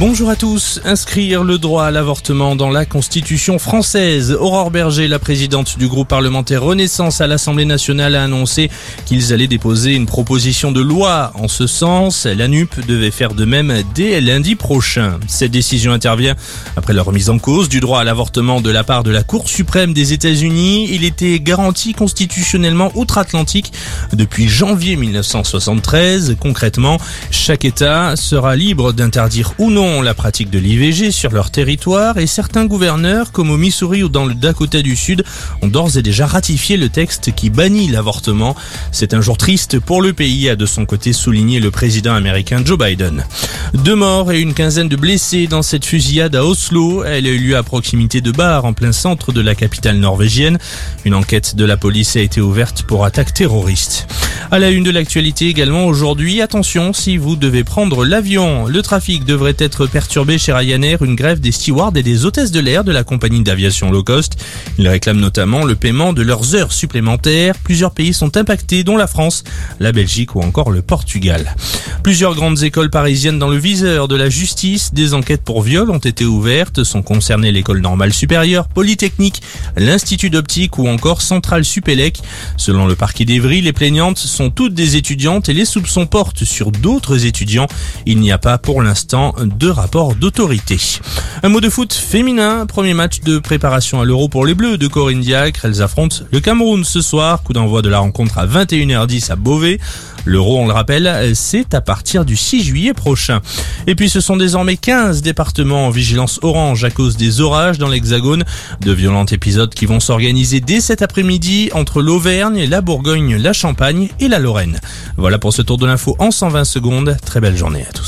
Bonjour à tous. Inscrire le droit à l'avortement dans la Constitution française. Aurore Berger, la présidente du groupe parlementaire Renaissance à l'Assemblée nationale, a annoncé qu'ils allaient déposer une proposition de loi en ce sens. La NUP devait faire de même dès lundi prochain. Cette décision intervient après la remise en cause du droit à l'avortement de la part de la Cour suprême des États-Unis. Il était garanti constitutionnellement outre-Atlantique depuis janvier 1973. Concrètement, chaque État sera libre d'interdire ou non la pratique de l'IVG sur leur territoire et certains gouverneurs, comme au Missouri ou dans le Dakota du Sud, ont d'ores et déjà ratifié le texte qui bannit l'avortement. C'est un jour triste pour le pays, a de son côté souligné le président américain Joe Biden. Deux morts et une quinzaine de blessés dans cette fusillade à Oslo. Elle a eu lieu à proximité de Bar, en plein centre de la capitale norvégienne. Une enquête de la police a été ouverte pour attaque terroriste. À la une de l'actualité également aujourd'hui, attention si vous devez prendre l'avion. Le trafic devrait être perturbé chez Ryanair, une grève des stewards et des hôtesses de l'air de la compagnie d'aviation low cost. Ils réclament notamment le paiement de leurs heures supplémentaires. Plusieurs pays sont impactés, dont la France, la Belgique ou encore le Portugal. Plusieurs grandes écoles parisiennes dans le viseur de la justice, des enquêtes pour viol ont été ouvertes, sont concernées l'école normale supérieure, Polytechnique, l'Institut d'optique ou encore Centrale Supélec. Selon le parquet d'Evry, les plaignantes sont toutes des étudiantes et les soupçons portent sur d'autres étudiants. Il n'y a pas pour l'instant de rapport d'autorité. Un mot de foot féminin, premier match de préparation à l'Euro pour les Bleus de Corinne Diacre. Elles affrontent le Cameroun ce soir, coup d'envoi de la rencontre à 21h10 à Beauvais. L'euro, on le rappelle, c'est à partir du 6 juillet prochain. Et puis ce sont désormais 15 départements en vigilance orange à cause des orages dans l'Hexagone. De violents épisodes qui vont s'organiser dès cet après-midi entre l'Auvergne, la Bourgogne, la Champagne la Lorraine. Voilà pour ce tour de l'info en 120 secondes. Très belle journée à tous.